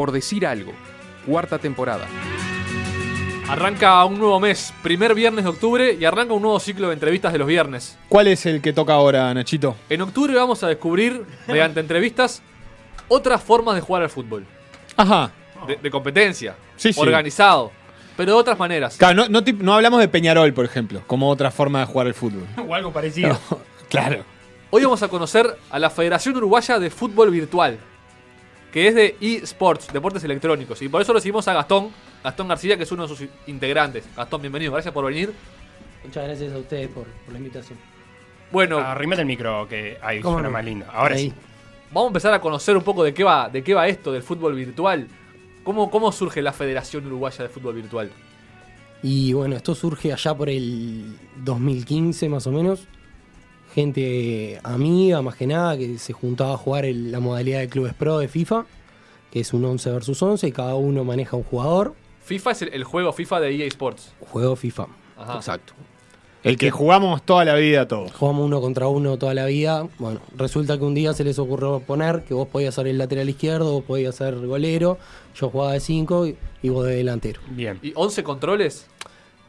Por decir algo, cuarta temporada. Arranca un nuevo mes, primer viernes de octubre, y arranca un nuevo ciclo de entrevistas de los viernes. ¿Cuál es el que toca ahora, Nachito? En octubre vamos a descubrir, mediante entrevistas, otras formas de jugar al fútbol. Ajá. De, de competencia, Sí, sí. organizado, pero de otras maneras. Claro, no, no tip- no hablamos de Peñarol, por ejemplo, como otra forma de jugar al fútbol. O algo parecido. Claro. Hoy vamos a conocer a la Federación Uruguaya de Fútbol Virtual, que es de eSports, deportes electrónicos. Y por eso recibimos a Gastón, Gastón García, que es uno de sus integrantes. Gastón, bienvenido, gracias por venir. Muchas gracias a ustedes por, por la invitación. Bueno, Arrímate el micro, que ahí ¿Cómo suena no? más lindo. Ahora Ahí. sí. vamos a empezar a conocer un poco de qué va, de qué va esto del fútbol virtual. ¿Cómo, ¿Cómo surge la Federación Uruguaya de Fútbol Virtual? Y bueno, esto surge allá por el 2015 más o menos. Gente amiga, más que nada, que se juntaba a jugar el- la modalidad de clubes pro de FIFA, que es un 11 versus 11 y cada uno maneja un jugador. FIFA es el, el juego FIFA de EA Sports. Juego FIFA. Ajá. Exacto. El que jugamos toda la vida todos. Jugamos uno contra uno toda la vida. Bueno, resulta que un día se les ocurrió poner que vos podías ser el lateral izquierdo, vos podías ser golero, yo jugaba de 5 y, y vos de delantero. Bien. ¿Y 11 controles?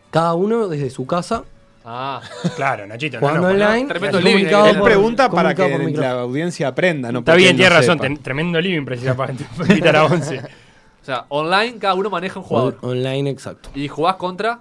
Cada uno desde su casa, Ah, Claro, Nachito. no, jugando no, no. online. Tremendo living, eh. Él por- pregunta para que la audiencia aprenda, ¿no? Está bien, tiene no razón. ten- tremendo living precisa para quitar a 11. o sea, online cada uno maneja un jugador. On- online, exacto. Y jugás contra,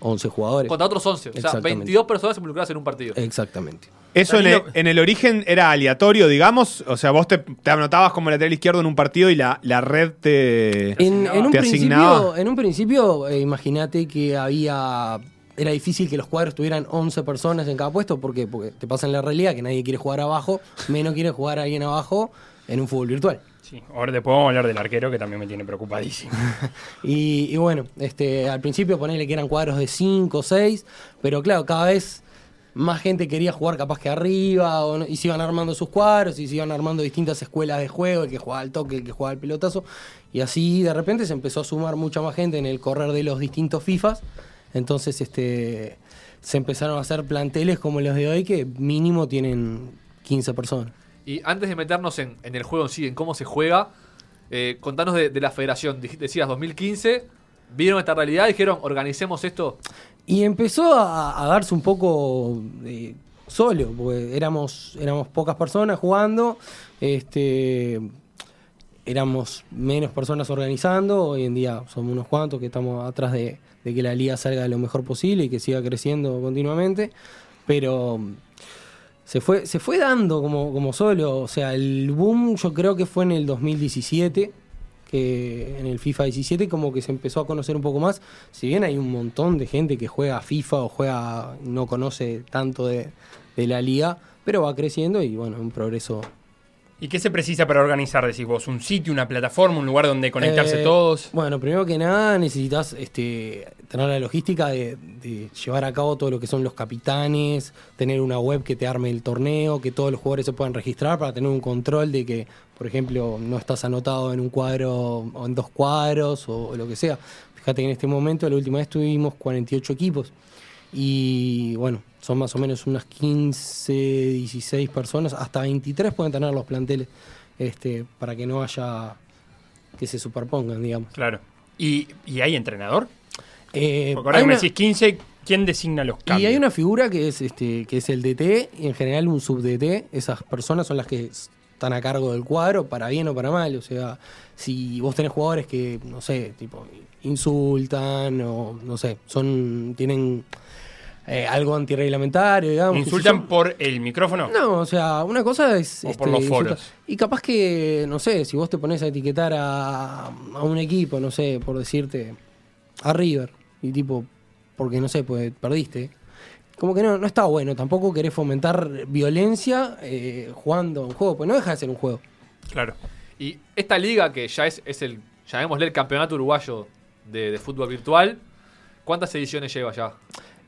11 jugadores. contra otros 11. O sea, Exactamente. 22 personas involucradas en un partido. Exactamente. Eso en el, Danilo- en el origen era aleatorio, digamos. O sea, vos te, te anotabas como lateral izquierdo en un partido y la, la red te, En, en un te asignaba. principio, en un principio eh, imagínate que había. Era difícil que los cuadros tuvieran 11 personas en cada puesto. ¿Por qué? Porque te pasa en la realidad que nadie quiere jugar abajo, menos quiere jugar alguien abajo en un fútbol virtual. Sí, ahora después vamos a hablar del arquero que también me tiene preocupadísimo. Y, y bueno, este, al principio ponerle que eran cuadros de 5 o 6, pero claro, cada vez más gente quería jugar capaz que arriba, o no- y se iban armando sus cuadros, y se iban armando distintas escuelas de juego, el que jugaba al toque, el que jugaba al pelotazo, y así de repente se empezó a sumar mucha más gente en el correr de los distintos FIFAs, entonces este, se empezaron a hacer planteles como los de hoy que mínimo tienen 15 personas. Y antes de meternos en, en el juego en sí, en cómo se juega, eh, contanos de, de la federación. Decías 2015, vieron esta realidad, dijeron, organicemos esto. Y empezó a, a darse un poco de solo, porque éramos, éramos pocas personas jugando, este, éramos menos personas organizando, hoy en día somos unos cuantos que estamos atrás de, de que la liga salga lo mejor posible y que siga creciendo continuamente, pero se fue, se fue dando como, como solo, o sea, el boom yo creo que fue en el 2017, que en el FIFA 17 como que se empezó a conocer un poco más, si bien hay un montón de gente que juega FIFA o juega, no conoce tanto de, de la liga, pero va creciendo y bueno, un progreso. ¿Y qué se precisa para organizar, decís vos? ¿Un sitio, una plataforma, un lugar donde conectarse Eh, todos? Bueno, primero que nada necesitas este, tener la logística de, de llevar a cabo todo lo que son los capitanes, tener una web que te arme el torneo, que todos los jugadores se puedan registrar para tener un control de que, por ejemplo, no estás anotado en un cuadro o en dos cuadros o, lo que sea. Fíjate que en este momento, la última vez tuvimos 48 equipos y bueno, son más o menos unas 15, 16 personas, hasta 23 pueden tener los planteles este, para que no haya que se superpongan, digamos. Claro. ¿Y, y hay entrenador? Eh, Porque ahora hay que me decís 15, ¿quién designa los cambios? y hay una figura que es este que es el DT y en general un sub DT, esas personas son las que están a cargo del cuadro para bien o para mal, o sea, si vos tenés jugadores que no sé, tipo insultan o no sé, son tienen eh, algo antirreglamentario, digamos. ¿Insultan por el micrófono? No, o sea, una cosa es. este, O por los insultar. foros. Y capaz que, no sé, si vos te pones a etiquetar a, a un equipo, no sé, por decirte, a River, y tipo, porque no sé, pues perdiste. Como que no, no está bueno, tampoco querés fomentar violencia eh, jugando un juego, pues no deja de ser un juego. Claro. Y esta liga, que ya es, es el, llamémosle el campeonato uruguayo de, de fútbol virtual, ¿cuántas ediciones lleva ya?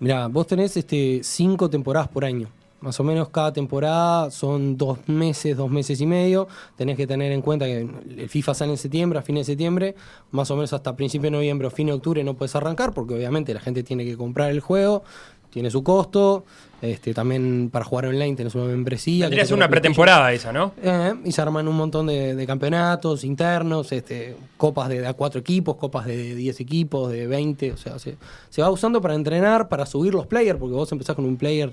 Mira, vos tenés este, cinco temporadas por año. Más o menos cada temporada son dos meses, dos meses y medio. Tenés que tener en cuenta que el FIFA sale en septiembre, a fines de septiembre. Más o menos hasta principio de noviembre o fin de octubre no puedes arrancar porque obviamente la gente tiene que comprar el juego. Tiene su costo. Este, también para jugar online tenés una membresía. Tendría que ser una pretemporada esa, ¿no? Eh, y se arman un montón de, de campeonatos internos, este, copas de, de a cuatro equipos, copas de 10 equipos, de 20. O sea, se, se va usando para entrenar, para subir los players, porque vos empezás con un player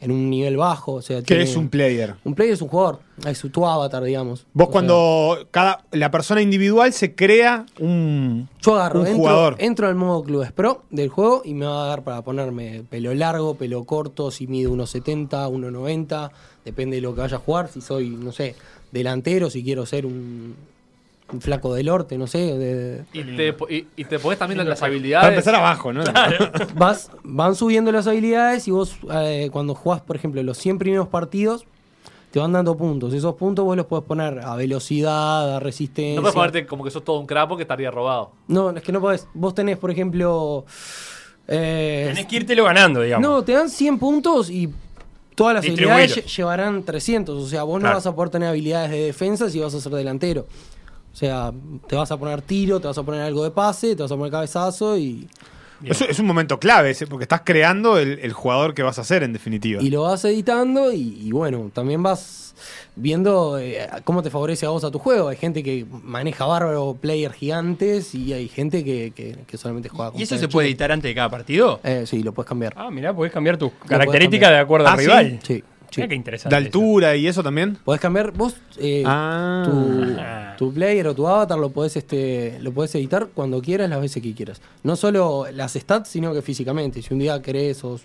en un nivel bajo. O sea, ¿Qué es un player? Un player es un jugador, es tu avatar, digamos. Vos O cuando cada la persona individual se crea un, yo agarro, un entro, jugador. entro al modo Clubes Pro del juego y me va a dar para ponerme pelo largo, pelo corto, si mido 1,70, 1,90, depende de lo que vaya a jugar. Si soy, no sé, delantero, si quiero ser un, un flaco del norte, no sé. de- Y te, y, y te podés también las Para habilidades. empezar abajo, ¿no? vas, van subiendo las habilidades y vos eh, cuando jugás, por ejemplo, los 100 primeros partidos, te van dando puntos. Esos puntos vos los podés poner a velocidad, a resistencia. No puedes ponerte como que sos todo un crapo que estaría robado. No, es que no podés. Vos tenés, por ejemplo... eh, Tenés que írtelo ganando, digamos. no, te dan 100 puntos y todas las habilidades lle- llevarán 300. O sea, vos no Claro. vas a poder tener habilidades de defensa si vas a ser delantero. O sea, te vas a poner tiro, te vas a poner algo de pase, te vas a poner cabezazo y, Eso es un momento clave, ese, porque estás creando el, el jugador que vas a ser, en definitiva. y lo vas editando y, y bueno, también vas viendo eh, cómo te favorece a vos a tu juego. Hay gente que maneja bárbaro players gigantes y hay gente que, que- que solamente juega con ¿Y eso se puede editar antes de cada partido? Eh, sí, lo puedes cambiar. Ah, mirá, podés cambiar tus características cambiar. de acuerdo Ah, al ¿sí? rival. Sí, sí. Mirá qué interesante. ¿De altura y eso también? Podés cambiar vos eh, Ah. tu, tu player o tu avatar lo podés este lo podés editar cuando quieras las veces que quieras. No solo las stats, sino que físicamente. Si un día querés sos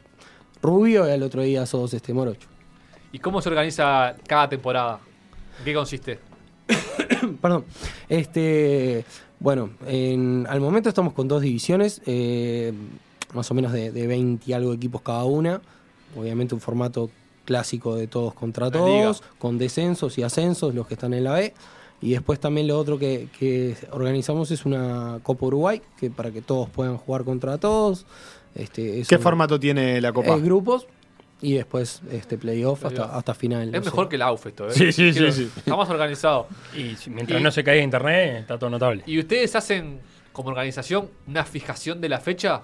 rubio y al otro día sos este morocho. ¿Y cómo se organiza cada temporada? ¿En qué consiste? Perdón. Este, bueno, en- al momento estamos con dos divisiones, eh, más o menos de, de 20 y algo equipos cada una. Obviamente un formato clásico de todos contra La liga. todos, con descensos y ascensos, los que están en la B. Y después también lo otro que, que organizamos es una Copa Uruguay, que para que todos puedan jugar contra todos. Este, es ¿Qué un- formato tiene la copa? grupos y después este playoff hasta, Playoff. hasta final. Es mejor que el AUF esto, ¿eh? Sí, sí, sí, Quiero- sí. Está más organizado. Y mientras Y- no se caiga internet, está todo notable. ¿Y ustedes hacen como organización una fijación de la fecha?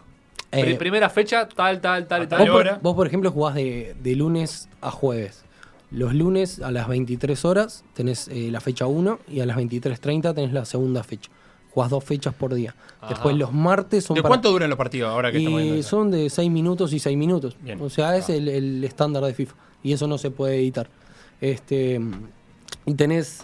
Eh, Pri- primera fecha, tal, tal, tal tal. Vos por, hora. vos, por ejemplo, jugás de, de lunes a jueves. Los lunes a las 23 horas tenés eh, la fecha 1 y a las 23.30 tenés la segunda fecha. Jugás dos fechas por día. Ajá. Después los martes son ¿De para- cuánto duran los partidos ahora que estamos y eso? son de 6 minutos y 6 minutos. Bien. O sea, es el, el estándar de FIFA. Y eso no se puede editar. Este y tenés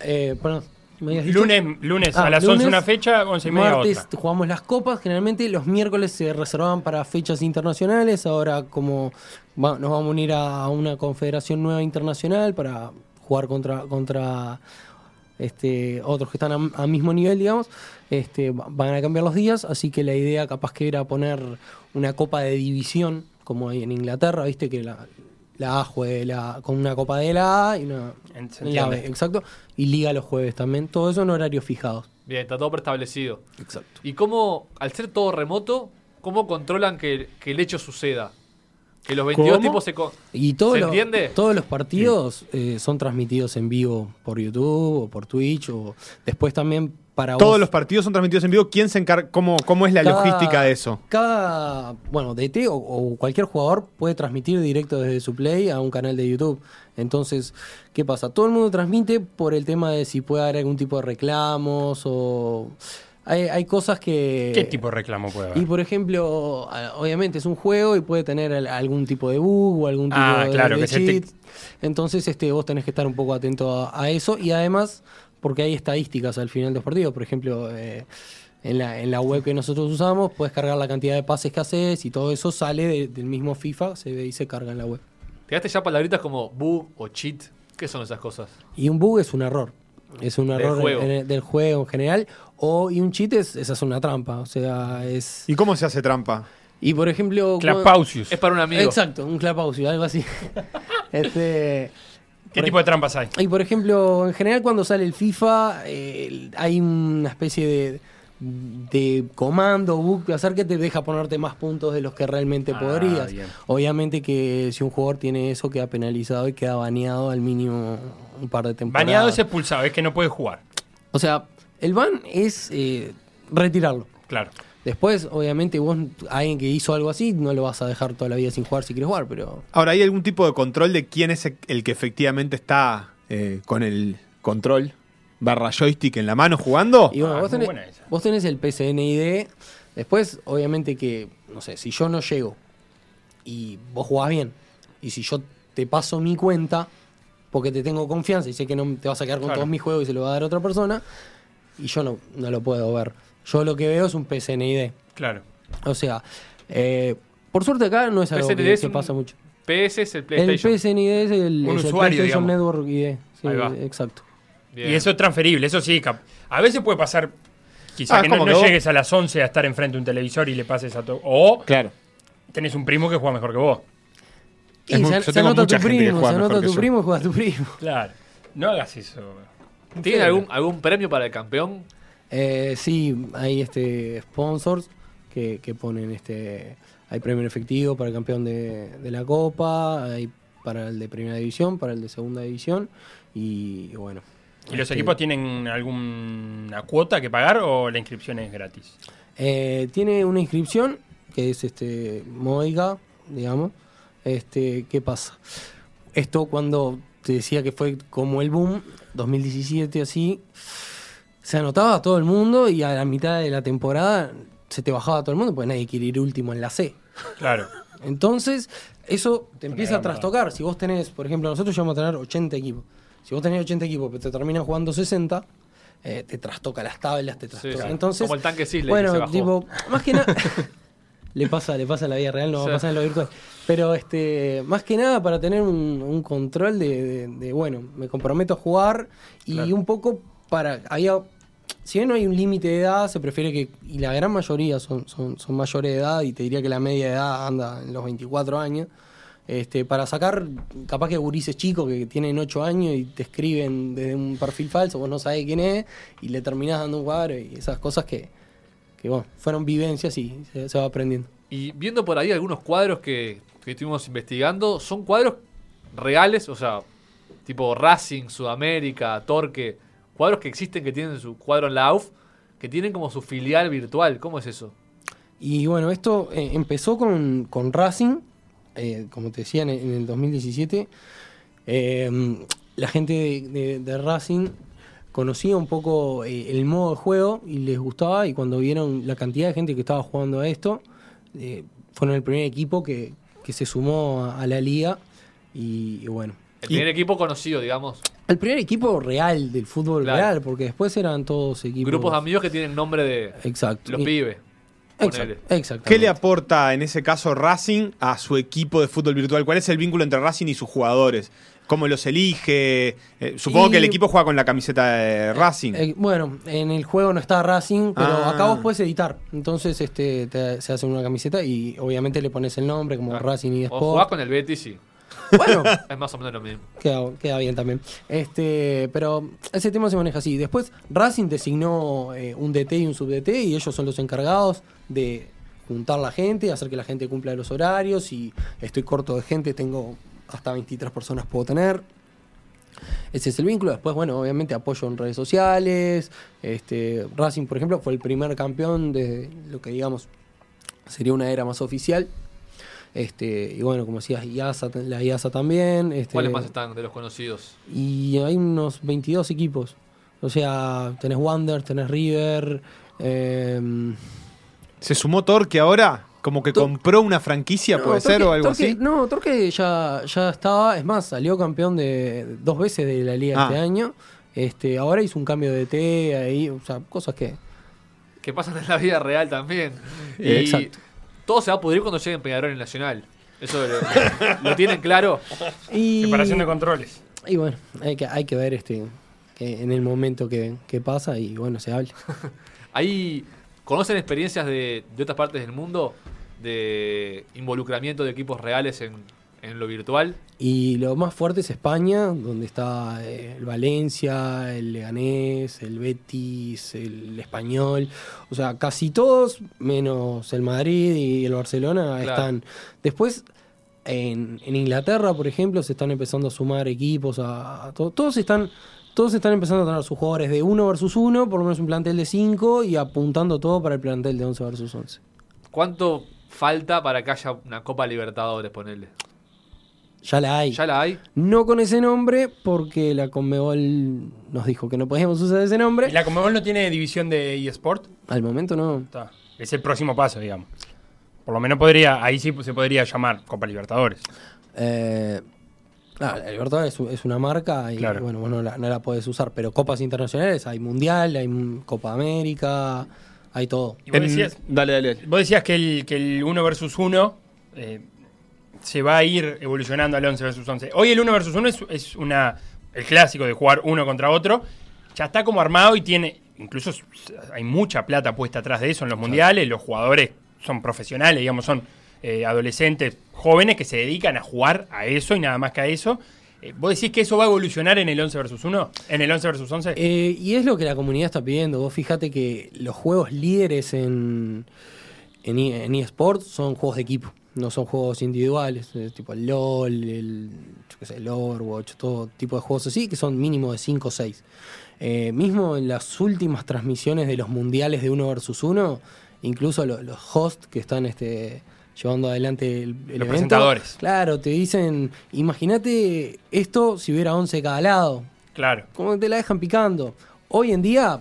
eh, perdón. Lunes, lunes Ah, a las lunes, 11 una fecha, 11 y media Martes otra. jugamos las copas, generalmente los miércoles se reservaban para fechas internacionales, ahora como va- nos vamos a unir a, una confederación nueva internacional para jugar contra contra este otros que están a, a mismo nivel, digamos, este va- van a cambiar los días, así que la idea capaz que era poner una copa de división como hay en Inglaterra, viste que la la A juegue la, con una copa de la A y una En- se la B, entiende. exacto, y liga los jueves también, todo eso en horarios fijados. Bien, está todo preestablecido. Exacto. ¿Y cómo, al ser todo remoto, cómo controlan que, que el hecho suceda? Que los 22 ¿Cómo? tipos se... Y todos ¿Se los- entiende? todos los partidos eh, son transmitidos en vivo por YouTube o por Twitch o después también para Todos vos- los partidos son transmitidos en vivo. ¿Quién se encarga? ¿Cómo, cómo es la cada- logística de eso? Cada, bueno, DT o, o cualquier jugador puede transmitir directo desde su play a un canal de YouTube. Entonces, ¿qué pasa? Todo el mundo transmite por el tema de si puede haber algún tipo de reclamos o hay, hay cosas que ¿Qué tipo de reclamo puede haber? Y por ejemplo, obviamente es un juego y puede tener al- algún tipo de bug o algún tipo Ah, de, claro, de que te-. Entonces, este, vos tenés que estar un poco atento a, a eso y además, porque hay estadísticas al final de los partidos, por ejemplo, eh, en, la, en la web que nosotros usamos, puedes cargar la cantidad de pases que haces y todo eso sale de- del mismo FIFA, se ve y se carga en la web. ¿Tiraste ya palabritas como bug o cheat? ¿Qué son esas cosas? Y un bug es un error. Es un error en- juego. en- del juego en general. O, y un cheat es, esa es una trampa. O sea, es. ¿Y cómo se hace trampa? Y por ejemplo. Clapausius. Es para un amigo. Exacto, un clapaucio, algo así. este, ¿Qué por tipo de trampas hay? Y por ejemplo, en general cuando sale el FIFA, eh, hay una especie de, de comando, hacer que te deja ponerte más puntos de los que realmente Ah, podrías. bien. Obviamente que si un jugador tiene eso, queda penalizado y queda baneado al mínimo un par de temporadas. Baneado es expulsado, es que no puede jugar. O sea, el ban es eh, retirarlo. Claro. Después, obviamente, vos, alguien que hizo algo así, no lo vas a dejar toda la vida sin jugar si quieres jugar, pero Ahora, ¿hay algún tipo de control de quién es el que efectivamente está eh, con el control barra joystick en la mano jugando? Y bueno, Ah, vos, tenés, vos tenés el PCNID. Después, obviamente que, no sé, si yo no llego y vos jugás bien, y si yo te paso mi cuenta, porque te tengo confianza y sé que no te vas a quedar con Claro. todos mis juegos y se lo va a dar a otra persona, y yo no, no lo puedo ver. Yo lo que veo es un PCNID. Claro. O sea, eh, por suerte acá no es algo PCNID que es se un pasa mucho. PS es el El PlayStation. PCNID es el, Un es el usuario, PlayStation digamos. Network ID. Sí, Ahí va. exacto. Bien. Y eso es transferible, eso sí. cap- A veces puede pasar, quizá Ah, que no, como no que vos- llegues a las 11 a estar enfrente de un televisor y le pases a todo. O Claro. tenés un primo que juega mejor que vos. Y muy- se, yo se anota tu que primo, se anota que tu yo. primo y juega tu primo. Claro. No hagas eso. ¿Tienen algún, algún premio para el campeón? Eh, sí, hay este sponsors que, que ponen este. Hay premio en efectivo para el campeón de, de la Copa, hay para el de Primera División, para el de Segunda División y, y bueno. ¿Y los este, equipos tienen alguna cuota que pagar o la inscripción es gratis? eh, tiene una inscripción que es este módica, digamos. Este, ¿qué pasa? Esto cuando te decía que fue como el boom, 2017 así, se anotaba a todo el mundo y a la mitad de la temporada se te bajaba todo el mundo porque nadie quiere ir último en la C. Claro. Entonces, eso te empieza a trastocar. Si vos tenés, por ejemplo, nosotros llegamos a tener 80 equipos. Si vos tenés 80 equipos, pero te terminan jugando 60, eh, te trastoca las tablas, te trastoca. sí. Entonces, Como el tanque Sisley que bueno, se bajó. tipo, más que nada le pasa, le pasa en la vida real, no va a pasar en lo virtual. Pero este, más que nada para tener un, un control de, de- de, bueno, me comprometo a jugar y Claro. un poco para había si bien no hay un límite de edad, se prefiere que, y la gran mayoría son, son, mayores de edad, y te diría que la media de edad anda en los 24 años, este, para sacar capaz que gurises chicos que tienen 8 años y te escriben desde un perfil falso, vos no sabés quién es, y le terminás dando un cuadro y esas cosas que, que bueno, fueron vivencias y se, se va aprendiendo. Y viendo por ahí algunos cuadros que, que estuvimos investigando, son cuadros reales, o sea, tipo Racing, Sudamérica, Torque, cuadros que existen que tienen su cuadro en la AUF, que tienen como su filial virtual. ¿Cómo es eso? Y bueno, esto eh, empezó con, con Racing, eh, como te decía, en, el- en el 2017. Eh, la gente de, de- de Racing conocía un poco eh, el modo de juego y les gustaba. Y cuando vieron la cantidad de gente que estaba jugando a esto, fueron el primer equipo que, que se sumó a, a la liga. Y, y bueno, El primer equipo conocido, digamos. El primer equipo real del fútbol Claro. real, porque después eran todos equipos. Grupos de amigos que tienen nombre de Exacto. los Y- pibes. Exacto. ¿Qué le aporta en ese caso Racing a su equipo de fútbol virtual? ¿Cuál es el vínculo entre Racing y sus jugadores? ¿Cómo los elige? Eh, supongo Y- que el equipo juega con la camiseta de Racing. Eh, bueno, en el juego no está Racing, pero Ah. acá vos puedes editar. Entonces este te- se hace una camiseta y obviamente le pones el nombre como Claro. Racing y O jugás Sport. con el Betis y Bueno, es más o menos lo mismo. queda, queda bien también. Este, pero ese tema se maneja así. Después Racing designó eh, un DT y un sub-DT y ellos son los encargados de juntar la gente, hacer que la gente cumpla los horarios y estoy corto de gente, tengo hasta 23 personas puedo tener. Ese es el vínculo. Después, bueno, obviamente apoyo en redes sociales. Este, Racing, por ejemplo, fue el primer campeón de lo que digamos sería una era más oficial. Este, y bueno, como decías, IASA, la IASA también. Este, ¿Cuáles más están de los conocidos? Y hay unos 22 equipos. O sea, tenés Wander, tenés River. em, ¿Se sumó Torque ahora? ¿Como que Tor- compró una franquicia, no, puede ser, o algo Torque- así? No, Torque ya, ya estaba. Es más, salió campeón de dos veces de la liga Ah. este año. Este, ahora hizo un cambio de T ahí, o sea, cosas que. Que pasan en la vida real también. Y Eh, exacto. Todo se va a pudrir cuando llegue en Peñarol en Nacional. Eso lo, lo tienen claro. Y, Separación de controles. y bueno, hay que, hay que ver este que en el momento que, que pasa y bueno, se hable. Ahí conocen experiencias de, de otras partes del mundo de involucramiento de equipos reales en, en lo virtual. Y lo más fuerte es España, donde está eh, el Valencia, el Leganés, el Betis, el Español. O sea, casi todos, menos el Madrid y el Barcelona, Claro. están. Después, en, en Inglaterra, por ejemplo, se están empezando a sumar equipos, a, a to- todos están todos están empezando a tener sus jugadores de 1 versus 1, por lo menos un plantel de 5 y apuntando todo para el plantel de 11 versus 11. ¿Cuánto falta para que haya una Copa Libertadores, ponele? Ya la hay. ¿Ya la hay? No con ese nombre, porque la Conmebol nos dijo que no podíamos usar ese nombre. ¿Y la Conmebol no tiene división de eSport? Al momento no. Está. Es el próximo paso, digamos. Por lo menos podría, ahí sí se podría llamar Copa Libertadores. Eh, ah, la Libertadores es, es una marca y Claro. bueno, vos no la, no la podés usar, pero copas internacionales hay Mundial, hay Copa América, hay todo. Y vos En- decías, dale, dale. dale. vos decías que el, que el 1 versus 1 eh, se va a ir evolucionando al 11 versus 11. Hoy el 1 versus 1 es, es una, el clásico de jugar uno contra otro. Ya está como armado y tiene, incluso hay mucha plata puesta atrás de eso en los mundiales. Los jugadores son profesionales, digamos, son eh, adolescentes, jóvenes que se dedican a jugar a eso y nada más que a eso. Eh, ¿Vos decís que eso va a evolucionar en el 11 versus 1? ¿En el 11 versus 11? Eh, y es lo que la comunidad está pidiendo. Vos fíjate que los juegos líderes en, en, e- en eSports son juegos de equipo, no son juegos individuales, eh, tipo el LOL, el, yo qué sé, el Overwatch, todo tipo de juegos así, que son mínimo de 5 o 6. Eh, mismo en las últimas transmisiones de los mundiales de uno versus uno, incluso lo- los hosts que están este, llevando adelante el, el evento, presentadores. Claro, te dicen, imagínate esto si hubiera 11 de cada lado Claro. como te la dejan picando. Hoy en día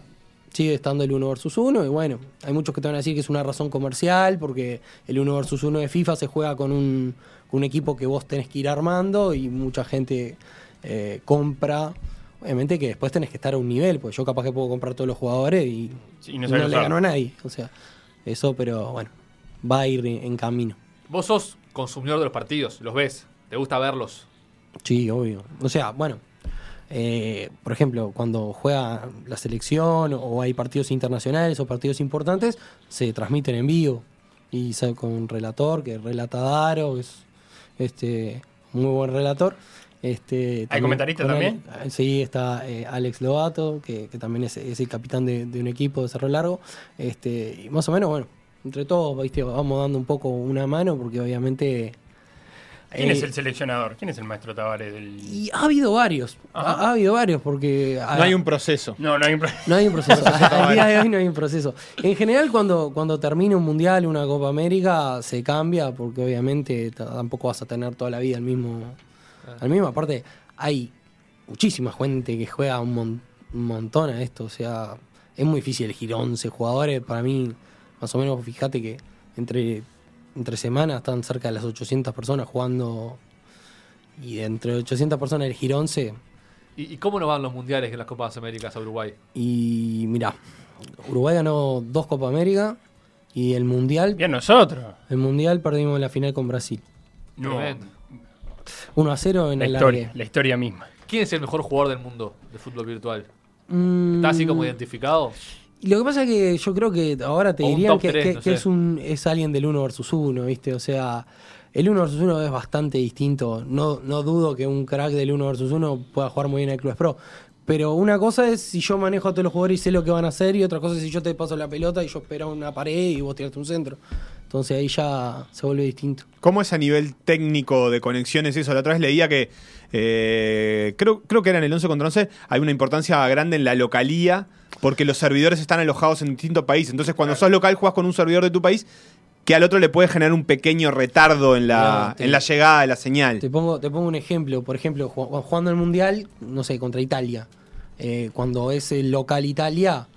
sigue estando el 1 versus 1 y bueno, hay muchos que te van a decir que es una razón comercial porque el 1 versus 1 de FIFA se juega con un, con un equipo que vos tenés que ir armando y mucha gente eh, compra. Obviamente que después tenés que estar a un nivel, porque yo capaz que puedo comprar todos los jugadores y, Sí, no no, le gano a nadie. O sea, eso, pero bueno, va a ir en camino. Vos sos consumidor de los partidos, los ves, te gusta verlos. Sí, obvio. O sea, bueno, eh, por ejemplo, cuando juega la selección o hay partidos internacionales o partidos importantes, se transmiten en vivo y sale con un relator que relata Daro, que es este muy buen relator. Este, también- comentarista también? Ale- sí, está eh, Alex Lobato, que, que también es, es el capitán de, de un equipo de Cerro Largo. Este, y más o menos, bueno, entre todos, ¿viste? vamos dando un poco una mano porque obviamente... ¿Quién eh, es el seleccionador? ¿Quién es el maestro Tavares del.? y ha habido varios, ha, ha habido varios porque... No hay un proceso. No, no hay un. pro- No hay un proceso. Al día de hoy no hay un proceso. En general, cuando, cuando termina un mundial, una Copa América, se cambia porque obviamente tampoco vas a tener toda la vida el mismo. Al mismo, aparte, hay muchísima gente que juega un, mon- un montón a esto. O sea, es muy difícil elegir 11 jugadores. Para mí, más o menos, fíjate que entre, entre semanas están cerca de las 800 personas jugando. Y de entre 800 personas elegir 11. ¿Y, y cómo nos van los mundiales en las Copas Américas a Uruguay? Y mirá, Uruguay ganó dos Copa América y el Mundial, Bien, nosotros. el Mundial perdimos la final con Brasil. No. Tremendo. 1 a 0 en La el historia, largue. la historia misma. ¿Quién es el mejor jugador del mundo de fútbol virtual? Mm, ¿Está así como identificado? Y Lo que pasa es que yo creo que ahora te O dirían que, tres, que- no que sé. es, un, es alguien del 1 versus 1, ¿viste? O sea, el 1 versus 1 es bastante distinto. No, no dudo que un crack del 1 versus 1 pueda jugar muy bien en el Club Pro. Pero una cosa es si yo manejo a todos los jugadores y sé lo que van a hacer, y otra cosa es si yo te paso la pelota y yo espero una pared y vos tiraste un centro. Entonces ahí ya se vuelve distinto. ¿Cómo es a nivel técnico de conexiones eso? La otra vez leía que eh, creo, creo que era en el 11 contra 11, hay una importancia grande en la localía porque los servidores están alojados en distintos países. Entonces, cuando sos local, juegas con un servidor de tu país que al otro le puede generar un pequeño retardo en la, No, te- en la llegada de la señal. Te pongo, te pongo un ejemplo. Por ejemplo, ju- jugando el Mundial, no sé, contra Italia. Eh, cuando es el local Italia,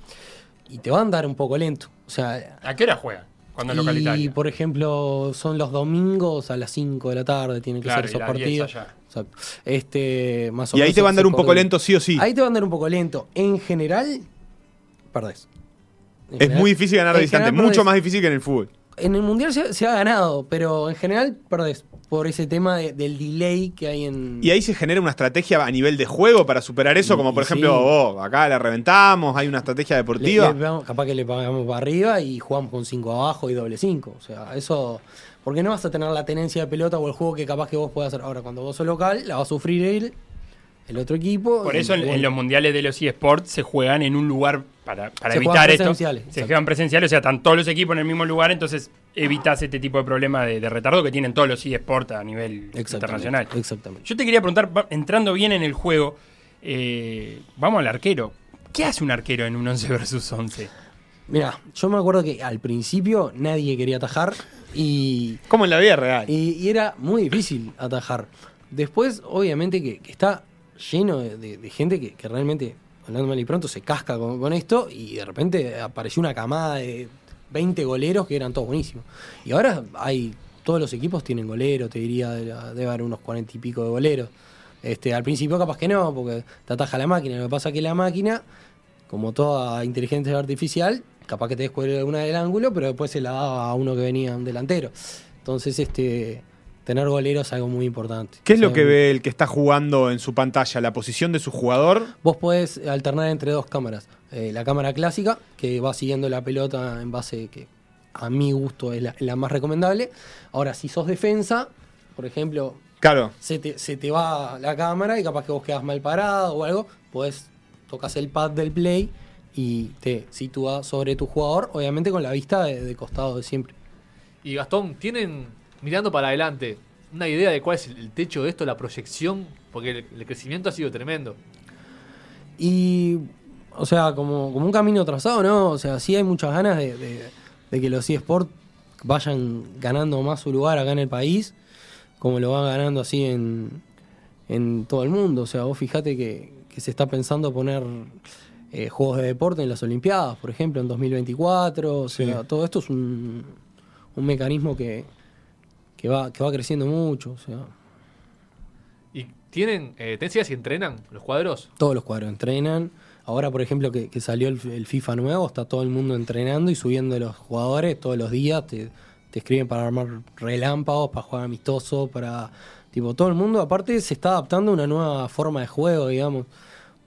y te va a andar un poco lento. O sea, ¿A qué hora juega? Cuando es y local Italia. por ejemplo, son los domingos a las 5 de la tarde, tienen que Claro, ser y esos las 10 partidos. Este, más o Y ahí te va a andar un poco lento sí o sí. Ahí te va a andar un poco lento. En general, perdés. En Es general- muy difícil ganar de distante, mucho perdés. más difícil que en el fútbol. En el mundial se, se ha ganado, pero en general perdés. Por ese tema de- del delay que hay en. Y ahí se genera una estrategia a nivel de juego para superar eso, como por y ejemplo, sí. oh, acá la reventamos, hay una estrategia deportiva. le capaz que le pagamos para arriba y jugamos con 5 abajo y doble 5. O sea, eso. Porque no vas a tener la tenencia de pelota o el juego que capaz que vos puedas hacer. Ahora, cuando vos sos local, la va a sufrir el, el otro equipo. Por eso en, los mundiales de los eSports se juegan en un lugar para, para Se evitar juegan esto. presenciales, Se exacto. juegan presenciales, o sea, están todos los equipos en el mismo lugar, entonces evitas este tipo de problema de, de retardo que tienen todos los eSports a nivel Exactamente, internacional. Exactamente. Yo te quería preguntar, entrando bien en el juego, Eh, vamos al arquero. ¿Qué hace un arquero en un 11 versus 11? Mira, yo me acuerdo que al principio nadie quería atajar y, Como en la vida real. y- y era muy difícil atajar. Después, obviamente, que, que está lleno de, gente que, realmente, hablando mal y pronto, se casca con, esto y de repente apareció una camada de 20 goleros que eran todos buenísimos. Y ahora hay, todos los equipos tienen goleros, te diría, debe haber unos 40 y pico de goleros. Este, al principio capaz que no, porque te ataja la máquina. Lo que pasa es que la máquina, como toda inteligencia artificial, capaz que te descubre alguna del ángulo, pero después se la da a uno que venía un delantero. Entonces, este, tener goleros es algo muy importante. ¿Qué es O lo que ve el que está jugando en su pantalla? ¿La posición de su jugador? Vos podés alternar entre dos cámaras. Eh, la cámara clásica, que va siguiendo la pelota en base que a mi gusto es la, la más recomendable. Ahora, si sos defensa, por ejemplo, Claro. se te, se te va la cámara y capaz que vos quedas mal parado o algo, podés tocas el pad del play y te sitúa sobre tu jugador, obviamente con la vista de, de costado de siempre. Y Gastón, ¿tienen, mirando para adelante, una idea de cuál es el, techo de esto, la proyección? Porque el, el crecimiento ha sido tremendo. Y, o sea, como, como un camino trazado, ¿no? O sea, sí hay muchas ganas de, de- de que los eSports vayan ganando más su lugar acá en el país, como lo van ganando así en, en todo el mundo. O sea, vos fijate que, que se está pensando poner eh, juegos de deporte en las Olimpiadas, por ejemplo, en 2024. O sea, Sí. todo esto es un, un mecanismo que, que, va, que va creciendo mucho. O sea, ¿Y tienen, eh, si entrenan los cuadros? Todos los cuadros entrenan. Ahora, por ejemplo, que, que salió el, el FIFA nuevo, está todo el mundo entrenando y subiendo los jugadores todos los días. Te, te escriben para armar relámpagos, para jugar amistoso, para. Tipo, todo el mundo, aparte, se está adaptando a una nueva forma de juego, digamos.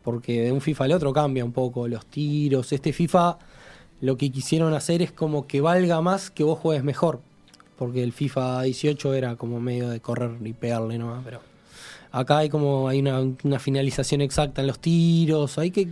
Porque de un FIFA al otro cambia un poco los tiros. Este FIFA lo que quisieron hacer es como que valga más que vos juegues mejor. Porque el FIFA 18 era como medio de correr y pegarle nomás, pero. Acá hay como hay una, una finalización exacta en los tiros, hay que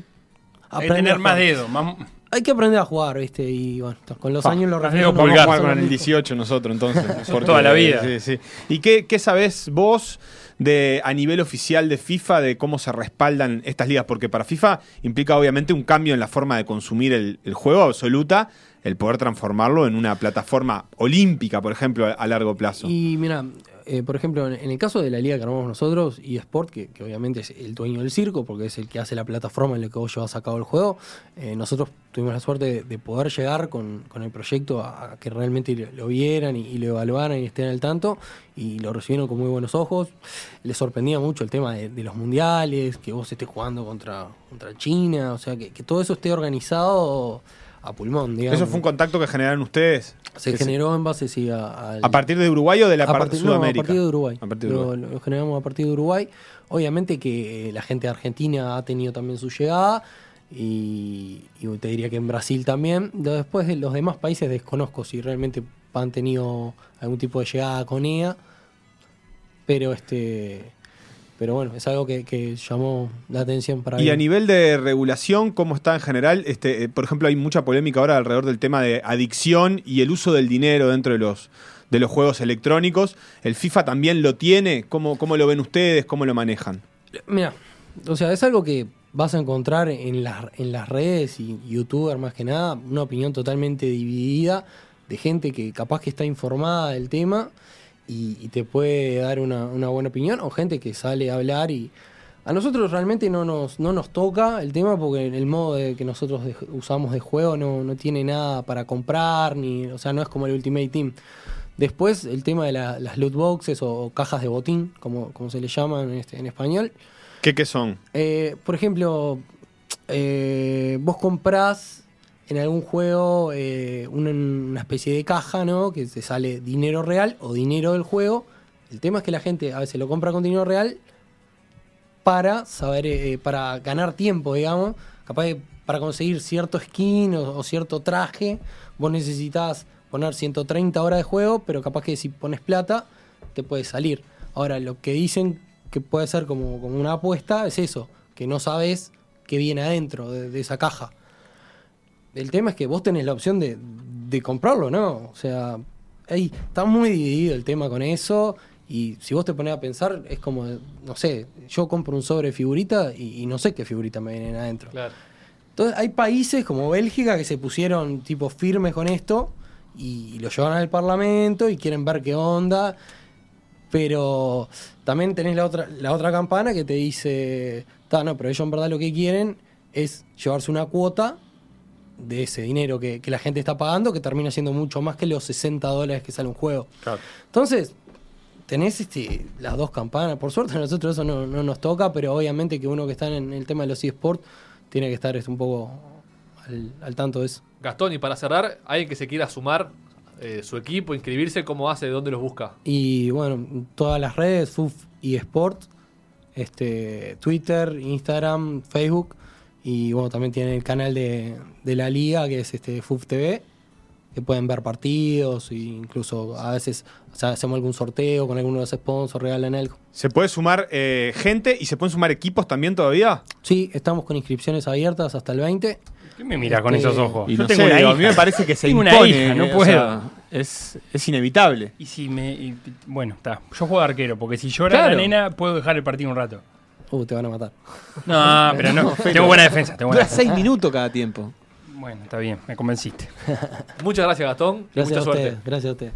Hay que tener más dedo. Más... Hay que aprender a jugar, ¿viste? Y bueno, con los años lo reflejo. Vamos a jugar con el 18 nosotros entonces. porque- toda la vida. Sí, sí. ¿Y qué, qué sabés vos de a nivel oficial de FIFA de cómo se respaldan estas ligas? Porque para FIFA implica obviamente un cambio en la forma de consumir el, el juego absoluta, el poder transformarlo en una plataforma olímpica, por ejemplo, a, a largo plazo. Y mira, eh, por ejemplo, en, el caso de la liga que armamos nosotros, y Sport, que, obviamente es el dueño del circo, porque es el que hace la plataforma en la que vos llevas a cabo el juego, eh, nosotros tuvimos la suerte de, de poder llegar con, con el proyecto a, que realmente lo, vieran y, y lo evaluaran y estén al tanto, y lo recibieron con muy buenos ojos. Les sorprendía mucho el tema de, de los mundiales, que vos estés jugando contra, contra China, o sea, que, que todo eso esté organizado a pulmón, digamos. ¿Eso fue un contacto que generaron ustedes? Se generó en base, sí, a, al- ¿A partir de Uruguay o de la parte de no, Sudamérica? a partir de Uruguay. A partir de Lo- Uruguay. Lo, generamos a partir de Uruguay. Obviamente que eh, la gente de Argentina ha tenido también su llegada. Y, y te diría que en Brasil también. Después de los demás países desconozco si realmente han tenido algún tipo de llegada con EA. Pero este. Pero bueno, es algo que, que llamó la atención para Y a nivel de regulación, ¿cómo está en general? Este, eh, por ejemplo, hay mucha polémica ahora alrededor del tema de adicción y el uso del dinero dentro de los, de los juegos electrónicos. ¿El FIFA también lo tiene? ¿Cómo, cómo lo ven ustedes? ¿Cómo lo manejan? Mira, o sea, es algo que vas a encontrar en, las en las redes y youtuber más que nada, una opinión totalmente dividida de gente que capaz que está informada del tema y, y te puede dar una, una buena opinión, o gente que sale a hablar y a nosotros realmente no nos, no nos toca el tema porque el modo de que nosotros de- usamos de juego no, no tiene nada para comprar, ni, o sea, no es como el Ultimate Team. Después, el tema de la- las loot boxes o cajas de botín, como, como se le llaman en, este, en español, ¿Qué, qué son? eh, por ejemplo, eh, vos comprás en algún juego eh, una, una especie de caja, ¿no? Que te sale dinero real o dinero del juego. El tema es que la gente a veces lo compra con dinero real para saber, eh, para ganar tiempo, digamos. Capaz que para conseguir cierto skin o, cierto traje, vos necesitas poner 130 horas de juego, pero capaz que si pones plata, te puede salir. Ahora, lo que dicen que puede ser como, como una apuesta es eso, que no sabes qué viene adentro de, de esa caja. El tema es que vos tenés la opción de, de comprarlo, ¿no? O sea, ahí está muy dividido el tema con eso Y si vos te pones a pensar, es como, no sé, yo compro un sobre de figurita y, y no sé qué figurita me vienen adentro. Claro. Entonces hay países como Bélgica que se pusieron tipo firmes con esto y, lo llevan al Parlamento y quieren ver qué onda. Pero también tenés la otra, la otra campana que te dice, "Ta, no, pero ellos en verdad lo que quieren es llevarse una cuota de ese dinero que, que la gente está pagando, que termina siendo mucho más que los 60 dólares que sale un juego. Entonces, tenés este, las dos campanas. Por suerte a nosotros eso no, no nos toca, pero obviamente que uno que está en el tema de los eSports tiene que estar este, un poco al, al tanto de eso. Gastón, y para cerrar, alguien que se quiera sumar eh, su equipo, inscribirse, ¿cómo hace? ¿De dónde los busca? Y bueno, todas las redes, FUF y Sport, este, Twitter, Instagram, Facebook. Y bueno, también tienen el canal de, de la liga, que es este FUF TV, que pueden ver partidos, e incluso a veces o sea, hacemos algún sorteo con alguno de los sponsors, regalan algo. ¿Se puede sumar eh, gente y se pueden sumar equipos también todavía? Sí, estamos con inscripciones abiertas hasta el 20. ¿Qué me mira con Este, esos ojos? Y Yo no tengo sé, una digo, a hija. mí me parece que se Tengo una impone. hija, no o puedo. sea, es, es inevitable. Y si me. y- bueno, está. Yo juego de arquero, porque si llora Claro. la nena, puedo dejar el partido un rato. Uh, te van a matar. No, pero no. Tengo buena defensa. Tengo buena Dura seis minutos cada tiempo. Bueno, está bien, me convenciste. Muchas gracias, Gastón. Gracias mucha a suerte. ustedes. Gracias a ustedes.